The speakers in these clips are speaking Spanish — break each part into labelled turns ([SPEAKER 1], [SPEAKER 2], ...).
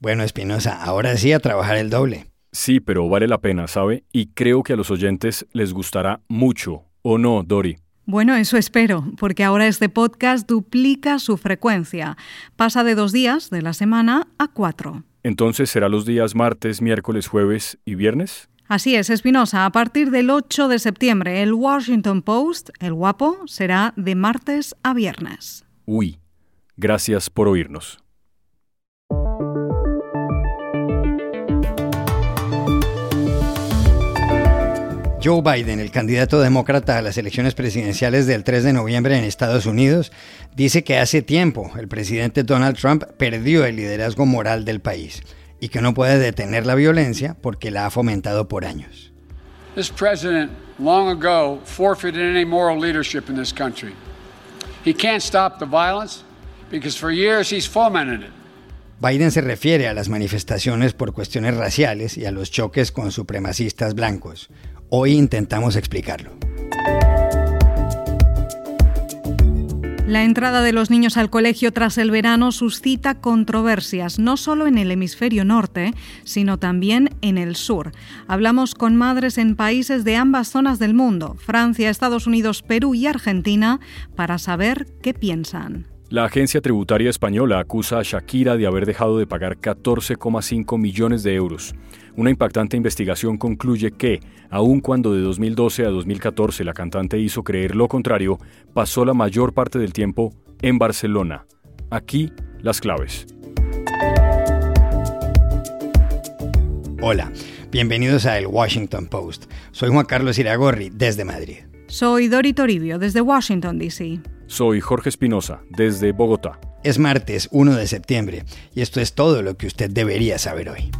[SPEAKER 1] Bueno, Espinosa, ahora sí a trabajar el doble.
[SPEAKER 2] Sí, pero vale la pena, ¿sabe? Y creo que a los oyentes les gustará mucho. ¿O no, Dori?
[SPEAKER 3] Bueno, eso espero, porque ahora este podcast duplica su frecuencia. Pasa de dos días de la semana a cuatro.
[SPEAKER 2] Entonces, ¿será los días martes, miércoles, jueves y viernes?
[SPEAKER 3] Así es, Espinosa. A partir del 8 de septiembre, el Washington Post, el guapo, será de martes a viernes.
[SPEAKER 2] Uy, gracias por oírnos.
[SPEAKER 1] Joe Biden, el candidato demócrata a las elecciones presidenciales del 3 de noviembre en Estados Unidos, dice que hace tiempo el presidente Donald Trump perdió el liderazgo moral del país y que no puede detener la violencia porque la ha fomentado por años.
[SPEAKER 4] This president long ago forfeited any moral leadership in this country. He can't stop the violence because for years he's fomented it.
[SPEAKER 1] Biden se refiere a las manifestaciones por cuestiones raciales y a los choques con supremacistas blancos. Hoy intentamos explicarlo.
[SPEAKER 3] La entrada de los niños al colegio tras el verano suscita controversias, no solo en el hemisferio norte, sino también en el sur. Hablamos con madres en países de ambas zonas del mundo, Francia, Estados Unidos, Perú y Argentina, para saber qué piensan.
[SPEAKER 2] La agencia tributaria española acusa a Shakira de haber dejado de pagar 14,5 millones de euros. Una impactante investigación concluye que, aun cuando de 2012 a 2014 la cantante hizo creer lo contrario, pasó la mayor parte del tiempo en Barcelona. Aquí las claves.
[SPEAKER 1] Hola, bienvenidos a El Washington Post. Soy Juan Carlos Iragorri, desde Madrid.
[SPEAKER 3] Soy Dori Toribio, desde Washington, D.C.
[SPEAKER 2] Soy Jorge Espinosa, desde Bogotá.
[SPEAKER 1] Es martes 1 de septiembre y esto es todo lo que usted debería saber hoy.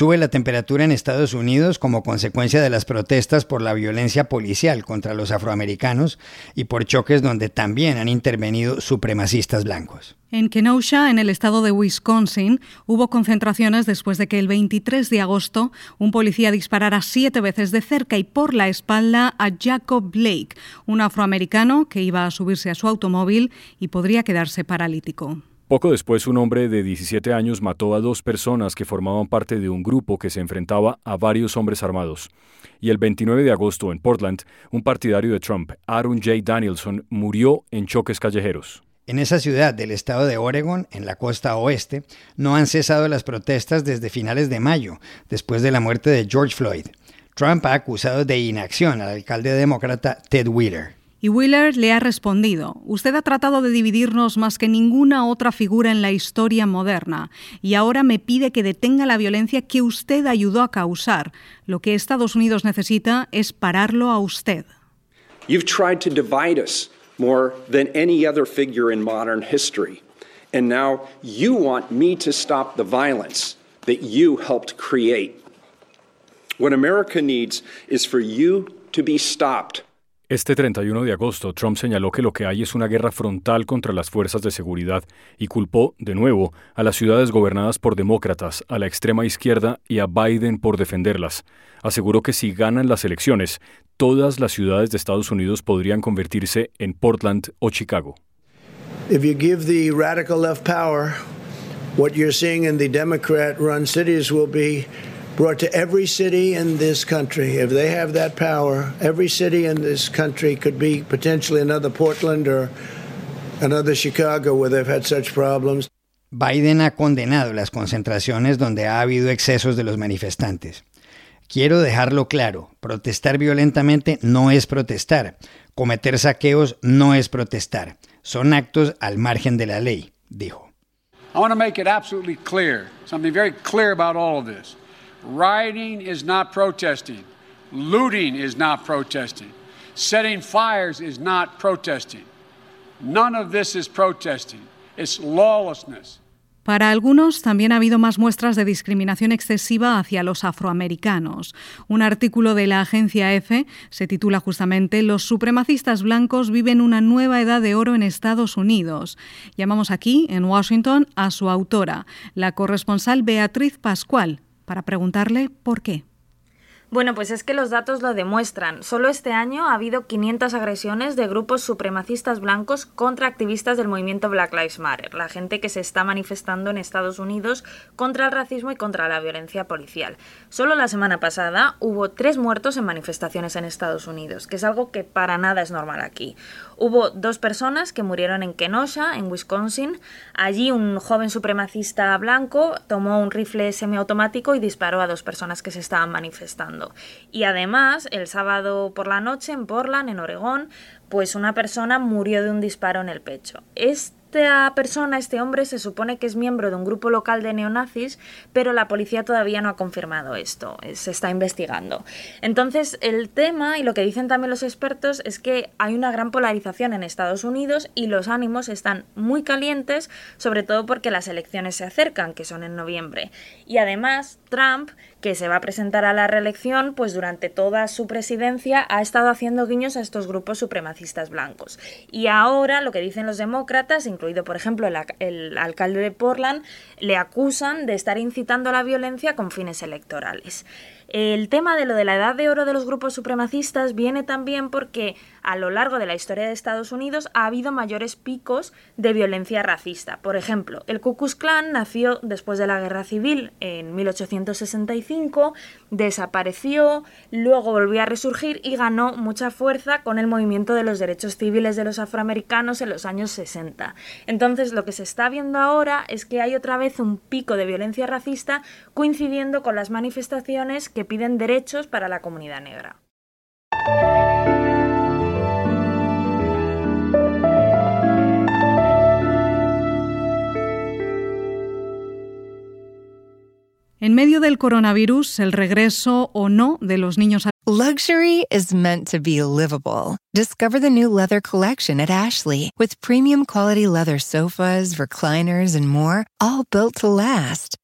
[SPEAKER 1] Sube la temperatura en Estados Unidos como consecuencia de las protestas por la violencia policial contra los afroamericanos y por choques donde también han intervenido supremacistas blancos.
[SPEAKER 3] En Kenosha, en el estado de Wisconsin, hubo concentraciones después de que el 23 de agosto un policía disparara siete veces de cerca y por la espalda a Jacob Blake, un afroamericano que iba a subirse a su automóvil y podría quedarse paralítico.
[SPEAKER 2] Poco después, un hombre de 17 años mató a dos personas que formaban parte de un grupo que se enfrentaba a varios hombres armados. Y el 29 de agosto, en Portland, un partidario de Trump, Aaron J. Danielson, murió en choques callejeros.
[SPEAKER 1] En esa ciudad del estado de Oregon, en la costa oeste, no han cesado las protestas desde finales de mayo, después de la muerte de George Floyd. Trump ha acusado de inacción al alcalde demócrata Ted Wheeler.
[SPEAKER 3] Y Wheeler le ha respondido, usted ha tratado de dividirnos más que ninguna otra figura en la historia moderna, y ahora me pide que detenga la violencia que usted ayudó a causar. Lo que Estados Unidos necesita es pararlo a usted.
[SPEAKER 5] You've tried to divide us more than any other figure in modern history. And now you want me to stop the violence that you helped create. What America needs is for you to be stopped.
[SPEAKER 2] Este 31 de agosto, Trump señaló que lo que hay es una guerra frontal contra las fuerzas de seguridad y culpó, de nuevo, a las ciudades gobernadas por demócratas, a la extrema izquierda y a Biden por defenderlas. Aseguró que si ganan las elecciones, todas las ciudades de Estados Unidos podrían convertirse en Portland o Chicago.
[SPEAKER 6] If you give the radical left power, what you're seeing in the Democrat-run cities will be brought to every city in this country. If they have that power, every city in this country could be potentially another Portland or another Chicago where they've had such problems.
[SPEAKER 1] Biden ha condenado las concentraciones donde ha habido excesos de los manifestantes. Quiero dejarlo claro, protestar violentamente no es protestar, cometer saqueos no es protestar, son actos al margen de la ley, dijo.
[SPEAKER 4] I want to make it absolutely clear, something very clear about all of this. Rioting is not protesting. Looting is not protesting. Setting fires is not protesting. None of this is protesting. It's lawlessness.
[SPEAKER 3] Para algunos también ha habido más muestras de discriminación excesiva hacia los afroamericanos. Un artículo de la agencia EFE se titula justamente Los supremacistas blancos viven una nueva edad de oro en Estados Unidos. Llamamos aquí, en Washington, a su autora, la corresponsal Beatriz Pascual, para preguntarle por qué.
[SPEAKER 7] Bueno, pues es que los datos lo demuestran. Solo este año ha habido 500 agresiones de grupos supremacistas blancos contra activistas del movimiento Black Lives Matter, la gente que se está manifestando en Estados Unidos contra el racismo y contra la violencia policial. Solo la semana pasada hubo tres muertos en manifestaciones en Estados Unidos, que es algo que para nada es normal aquí. Hubo dos personas que murieron en Kenosha, en Wisconsin. Allí un joven supremacista blanco tomó un rifle semiautomático y disparó a dos personas que se estaban manifestando. Y además, el sábado por la noche en Portland, en Oregón, pues una persona murió de un disparo en el pecho. Esta persona, este hombre, se supone que es miembro de un grupo local de neonazis, pero la policía todavía no ha confirmado esto, eh, se está investigando. Entonces, el tema, y lo que dicen también los expertos, es que hay una gran polarización en Estados Unidos y los ánimos están muy calientes, sobre todo porque las elecciones se acercan, que son en noviembre. Y además, Trump que se va a presentar a la reelección, pues durante toda su presidencia ha estado haciendo guiños a estos grupos supremacistas blancos. Y ahora lo que dicen los demócratas, incluido por ejemplo el, alcalde de Portland, le acusan de estar incitando a la violencia con fines electorales. El tema de lo de la edad de oro de los grupos supremacistas viene también porque a lo largo de la historia de Estados Unidos ha habido mayores picos de violencia racista. Por ejemplo, el Ku Klux Klan nació después de la Guerra Civil en 1865, desapareció, luego volvió a resurgir y ganó mucha fuerza con el movimiento de los derechos civiles de los afroamericanos en los años 60. Entonces, lo que se está viendo ahora es que hay otra vez un pico de violencia racista coincidiendo con las manifestaciones que piden derechos para la comunidad negra.
[SPEAKER 3] En medio del coronavirus, el regreso o no de los niños a
[SPEAKER 8] Luxury is meant to be livable. Discover the new leather collection at Ashley with premium quality leather sofas, recliners, and more, all built to last.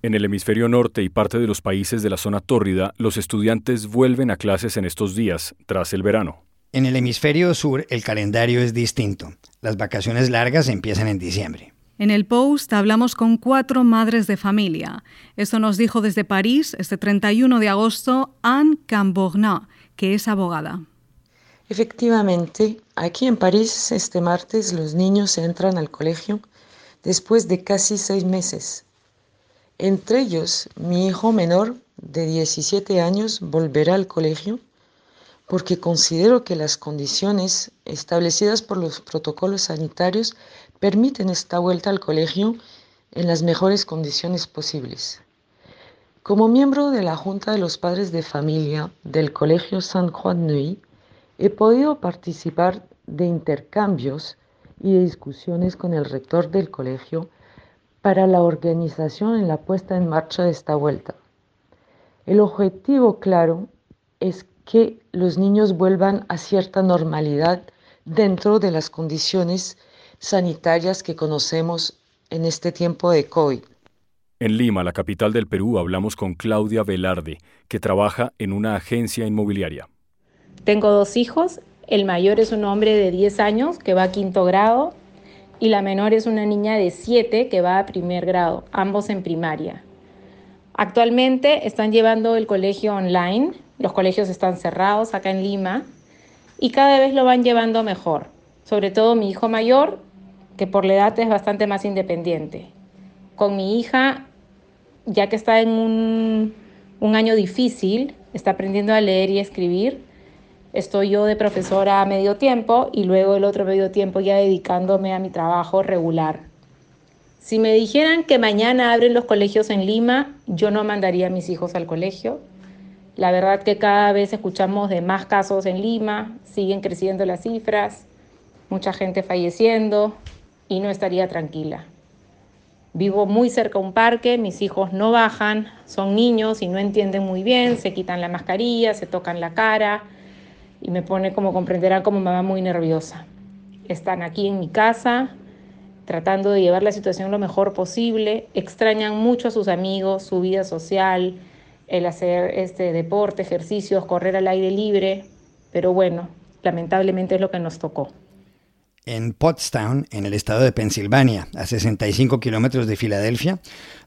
[SPEAKER 2] En el hemisferio norte y parte de los países de la zona tórrida, los estudiantes vuelven a clases en estos días, tras el verano.
[SPEAKER 1] En el hemisferio sur, el calendario es distinto. Las vacaciones largas empiezan en diciembre.
[SPEAKER 3] En el post hablamos con cuatro madres de familia. Esto nos dijo desde París este 31 de agosto Anne Camborna, que es abogada.
[SPEAKER 9] Efectivamente, aquí en París este martes los niños entran al colegio después de casi seis meses. Entre ellos, mi hijo menor de 17 años volverá al colegio porque considero que las condiciones establecidas por los protocolos sanitarios permiten esta vuelta al colegio en las mejores condiciones posibles. Como miembro de la Junta de los Padres de Familia del Colegio San Juan Nui, he podido participar de intercambios y de discusiones con el rector del colegio para la organización en la puesta en marcha de esta vuelta. El objetivo claro es que los niños vuelvan a cierta normalidad dentro de las condiciones sanitarias que conocemos en este tiempo de COVID.
[SPEAKER 2] En Lima, la capital del Perú, hablamos con Claudia Velarde, que trabaja en una agencia inmobiliaria.
[SPEAKER 10] Tengo dos hijos, el mayor es un hombre de 10 años que va a quinto grado y la menor es una niña de 7 que va a primer grado, ambos en primaria. Actualmente están llevando el colegio online, los colegios están cerrados acá en Lima y cada vez lo van llevando mejor, sobre todo mi hijo mayor, que por la edad es bastante más independiente. Con mi hija, ya que está en un, un año difícil, está aprendiendo a leer y escribir, Estoy yo de profesora a medio tiempo y luego el otro medio tiempo ya dedicándome a mi trabajo regular. Si me dijeran que mañana abren los colegios en Lima, yo no mandaría a mis hijos al colegio. La verdad que cada vez escuchamos de más casos en Lima, siguen creciendo las cifras, mucha gente falleciendo y no estaría tranquila. Vivo muy cerca de un parque, mis hijos no bajan, son niños y no entienden muy bien, se quitan la mascarilla, se tocan la cara y me pone, como comprenderán, como mamá muy nerviosa. Están aquí en mi casa, tratando de llevar la situación lo mejor posible, extrañan mucho a sus amigos, su vida social, el hacer este deporte, ejercicios, correr al aire libre, pero bueno, lamentablemente es lo que nos tocó.
[SPEAKER 1] En Pottstown, en el estado de Pensilvania, a 65 kilómetros de Filadelfia,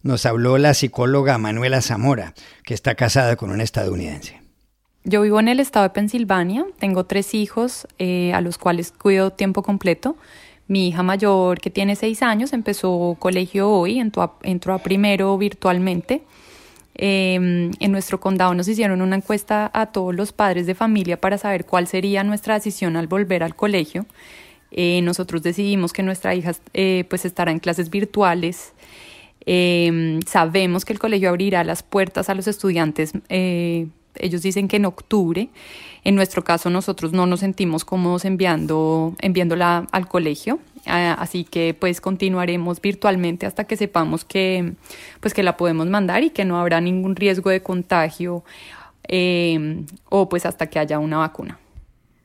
[SPEAKER 1] nos habló la psicóloga Manuela Zamora, que está casada con un estadounidense.
[SPEAKER 11] Yo vivo en el estado de Pensilvania, tengo tres hijos eh, a los cuales cuido tiempo completo mi hija mayor, que tiene seis años, empezó colegio hoy, entró a, primero virtualmente. Em, en nuestro condado nos hicieron una encuesta a todos los padres de familia para saber cuál sería nuestra decisión al volver al colegio. Eh, nosotros decidimos que nuestra hija eh, pues estará en clases virtuales. Em, sabemos que el colegio abrirá las puertas a los estudiantes ellos dicen que en octubre. En nuestro caso, nosotros no nos sentimos cómodos enviando, enviándola al colegio. Ah, así que pues continuaremos virtualmente hasta que sepamos que, pues, que la podemos mandar y que no habrá ningún riesgo de contagio eh, o pues hasta que haya una vacuna.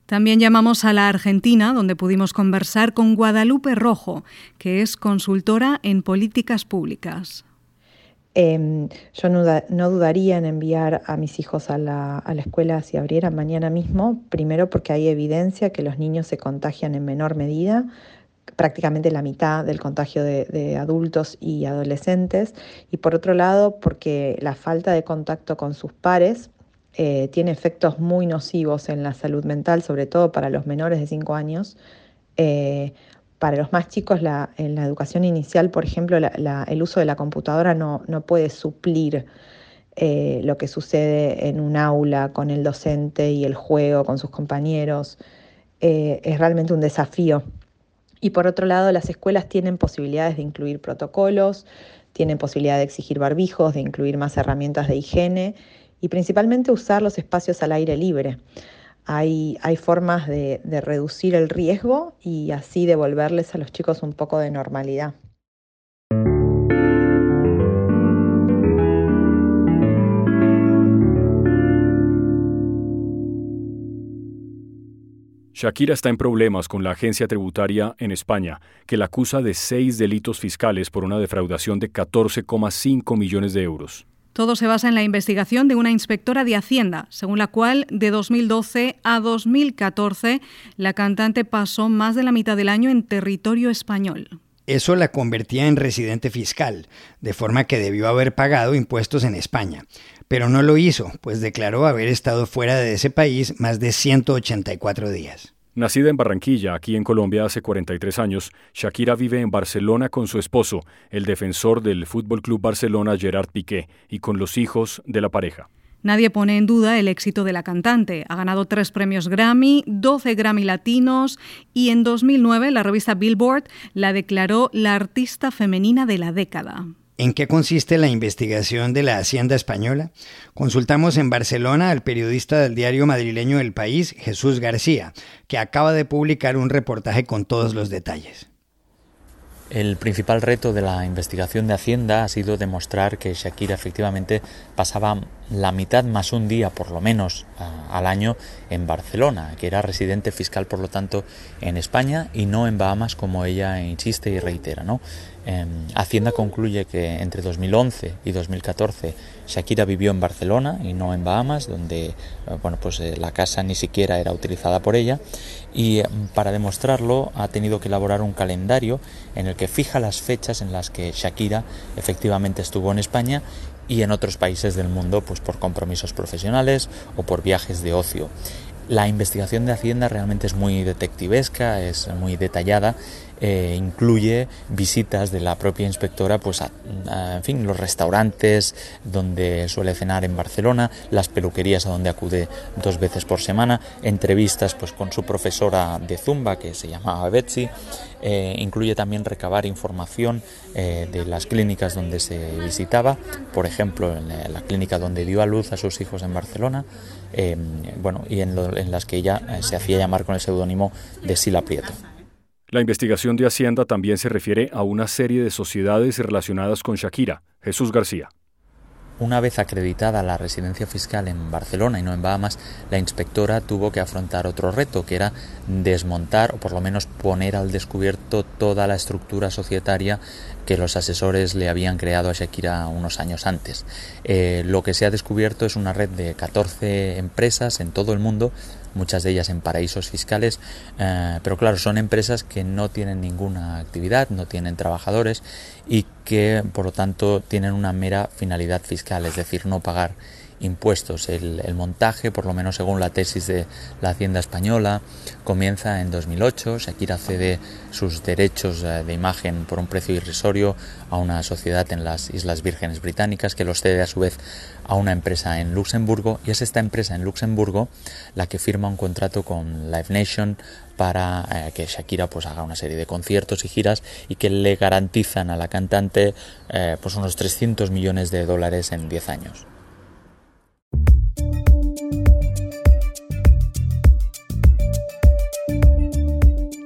[SPEAKER 3] También llamamos a la Argentina, donde pudimos conversar con Guadalupe Rojo, que es consultora en políticas públicas.
[SPEAKER 12] Em, yo no, dudaría en enviar a mis hijos a la, escuela si abrieran mañana mismo, primero porque hay evidencia que los niños se contagian en menor medida, prácticamente la mitad del contagio de, adultos y adolescentes, y por otro lado porque la falta de contacto con sus pares eh, tiene efectos muy nocivos en la salud mental, sobre todo para los menores de 5 años. Eh, para los más chicos, en la educación inicial, por ejemplo, el uso de la computadora no, puede suplir eh, lo que sucede en un aula con el docente y el juego con sus compañeros. Eh, es realmente un desafío. Y por otro lado, las escuelas tienen posibilidades de incluir protocolos, tienen posibilidad de exigir barbijos, de incluir más herramientas de higiene y principalmente usar los espacios al aire libre. Hay, formas de, reducir el riesgo y así devolverles a los chicos un poco de normalidad.
[SPEAKER 2] Shakira está en problemas con la agencia tributaria en España, que la acusa de seis delitos fiscales por una defraudación de 14,5 millones de euros.
[SPEAKER 3] Todo se basa en la investigación de una inspectora de Hacienda, según la cual de 2012 a 2014 la cantante pasó más de la mitad del año en territorio español.
[SPEAKER 1] Eso la convertía en residente fiscal, de forma que debió haber pagado impuestos en España. Pero no lo hizo, pues declaró haber estado fuera de ese país más de 184 días.
[SPEAKER 2] Nacida en Barranquilla, aquí en Colombia hace 43 años, Shakira vive en Barcelona con su esposo, el defensor del Fútbol Club Barcelona Gerard Piqué, y con los hijos de la pareja.
[SPEAKER 3] Nadie pone en duda el éxito de la cantante. Ha ganado tres premios Grammy, 12 Grammy latinos y en 2009 la revista Billboard la declaró la artista femenina de la década.
[SPEAKER 1] ¿En qué consiste la investigación de la Hacienda Española? Consultamos en Barcelona al periodista del diario madrileño El País, Jesús García, que acaba de publicar un reportaje con todos los detalles.
[SPEAKER 13] El principal reto de la investigación de Hacienda ha sido demostrar que Shakira efectivamente pasaba la mitad más un día, por lo menos, al año en Barcelona, que era residente fiscal, por lo tanto, en España y no en Bahamas, como ella insiste y reitera. ¿no? Em, Hacienda concluye que entre 2011 y 2014 Shakira vivió en Barcelona y no en Bahamas, donde eh, bueno, pues, eh, la casa ni siquiera era utilizada por ella, y em, para demostrarlo ha tenido que elaborar un calendario en el que fija las fechas en las que Shakira efectivamente estuvo en España y en otros países del mundo pues por compromisos profesionales o por viajes de ocio. La investigación de Hacienda realmente es muy detectivesca, es muy detallada eh, incluye visitas de la propia inspectora pues a, en fin los restaurantes donde suele cenar en Barcelona las peluquerías a donde acude dos veces por semana entrevistas pues con su profesora de zumba que se llamaba Betsy eh, incluye también recabar información eh, de las clínicas donde se visitaba por ejemplo en la, clínica donde dio a luz a sus hijos en Barcelona bueno y en, en las que ella se hacía llamar con el seudónimo de Sila Prieto
[SPEAKER 2] la investigación de Hacienda también se refiere a una serie de sociedades relacionadas con Shakira. Jesús García.
[SPEAKER 13] Una vez acreditada la residencia fiscal en Barcelona y no en Bahamas, la inspectora tuvo que afrontar otro reto, que era desmontar o por lo menos poner al descubierto toda la estructura societaria que los asesores le habían creado a Shakira unos años antes. Eh, lo que se ha descubierto es una red de 14 empresas en todo el mundo muchas de ellas en paraísos fiscales, eh, pero claro, son empresas que no tienen ninguna actividad, no tienen trabajadores y que por lo tanto tienen una mera finalidad fiscal, es decir, no pagar impuestos. El, montaje, por lo menos según la tesis de la Hacienda Española, comienza en 2008. Shakira cede sus derechos eh, de imagen por un precio irrisorio a una sociedad en las Islas Vírgenes Británicas que los cede a su vez a una empresa en Luxemburgo y es esta empresa en Luxemburgo la que firma un contrato con Live Nation para eh, que Shakira pues haga una serie de conciertos y giras y que le garantizan a la cantante eh, pues unos 300 millones de dólares en 10 años.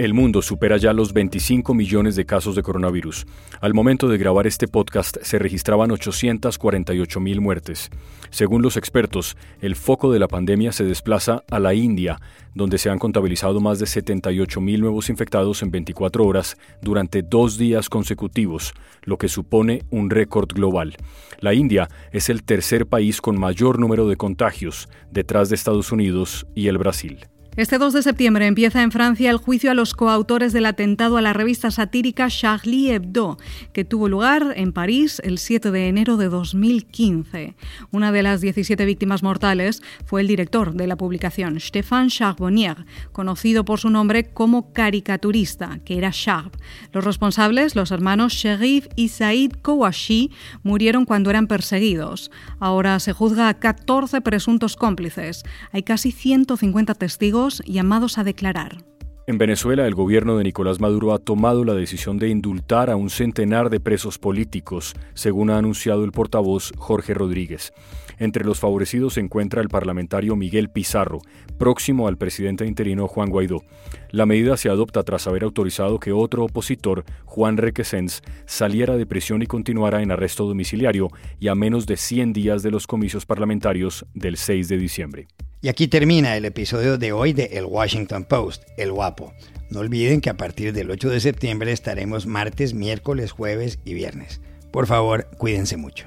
[SPEAKER 2] El mundo supera ya los 25 millones de casos de coronavirus. Al momento de grabar este podcast se registraban 848 mil muertes. Según los expertos, el foco de la pandemia se desplaza a la India, donde se han contabilizado más de 78 mil nuevos infectados en 24 horas durante dos días consecutivos, lo que supone un récord global. La India es el tercer país con mayor número de contagios, detrás de Estados Unidos y el Brasil.
[SPEAKER 3] Este 2 de septiembre empieza en Francia el juicio a los coautores del atentado a la revista satírica Charlie Hebdo, que tuvo lugar en París el 7 de enero de 2015. Una de las 17 víctimas mortales fue el director de la publicación, Stéphane Charbonnier, conocido por su nombre como caricaturista, que era Charb. Los responsables, los hermanos Sherif y Said Kouachi, murieron cuando eran perseguidos. Ahora se juzga a 14 presuntos cómplices. Hay casi 150 testigos llamados a declarar.
[SPEAKER 2] En Venezuela, el gobierno de Nicolás Maduro ha tomado la decisión de indultar a un centenar de presos políticos, según ha anunciado el portavoz Jorge Rodríguez. Entre los favorecidos se encuentra el parlamentario Miguel Pizarro, próximo al presidente interino Juan Guaidó. La medida se adopta tras haber autorizado que otro opositor, Juan Requesens, saliera de prisión y continuara en arresto domiciliario y a menos de 100 días de los comicios parlamentarios del 6 de diciembre.
[SPEAKER 1] Y aquí termina el episodio de hoy de El Washington Post, El Guapo. No olviden que a partir del 8 de septiembre estaremos martes, miércoles, jueves y viernes. Por favor, cuídense mucho.